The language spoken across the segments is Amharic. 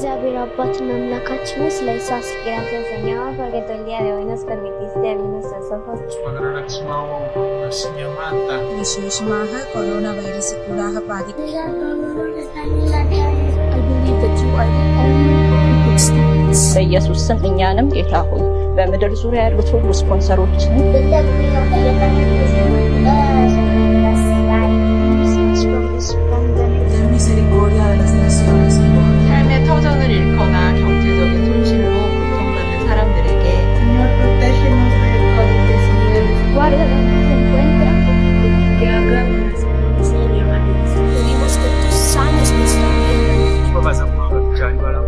እግዚአብሔር አባትና አምላካችን ስለ ኢየሱስ ግራቴ ሰኛ ፈገደ ሊያ ደው ነስ ፈርሚቲስ ደም ነስ ሰፈች በኢየሱስ ስም እኛንም ጌታ ሆይ በምድር ዙሪያ ያሉት ሁሉ ስፖንሰሮችን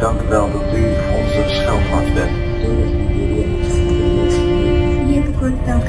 Dank u wel dat u onze schelpmaat bent. Dank u wel.